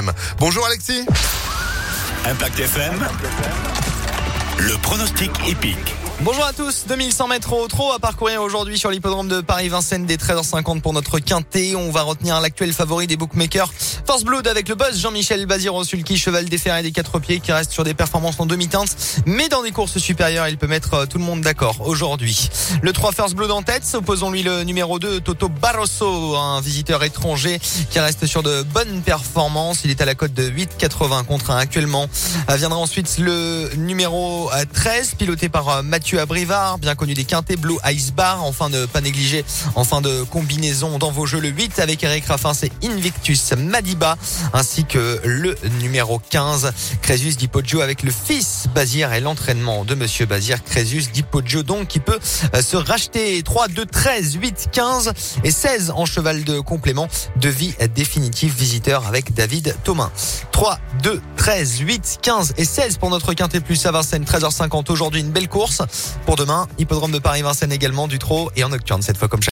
FM. Bonjour Alexis. Impact FM. Le pronostic épique. Bonjour à tous, 2100 mètres au trot à parcourir aujourd'hui sur l'hippodrome de Paris-Vincennes des 13h50 pour notre quintet. On va retenir l'actuel favori des bookmakers, Force Blood avec le boss Jean-Michel Baziro Sulky, cheval déferré des quatre pieds qui reste sur des performances en demi-teinte, mais dans des courses supérieures, il peut mettre euh, tout le monde d'accord aujourd'hui. Le 3 First Blood en tête, opposons-lui le numéro 2 Toto Barroso, un visiteur étranger qui reste sur de bonnes performances. Il est à la cote de 8,80 contre 1 actuellement. Euh, viendra ensuite le numéro 13 piloté par euh, Mathieu à Brivard, bien connu des quintés, Blue Ice Bar, enfin ne pas négliger en fin de combinaison dans vos jeux le 8 avec Eric Raffin, c'est Invictus Ainsi que le numéro 15, Crésus Dipoggio avec le fils Bazir et l'entraînement de Monsieur Bazir, Crésus Dipoggio donc qui peut euh, se racheter 3, 2, 13, 8, 15 et 16 en cheval de complément de vie définitive visiteur avec David Thomas. 3, 2, 13, 8, 15 et 16 pour notre quintet plus à Vincennes, 13h50 aujourd'hui une belle course. Pour demain, hippodrome de Paris-Vincennes également, du trot et en nocturne cette fois comme chaque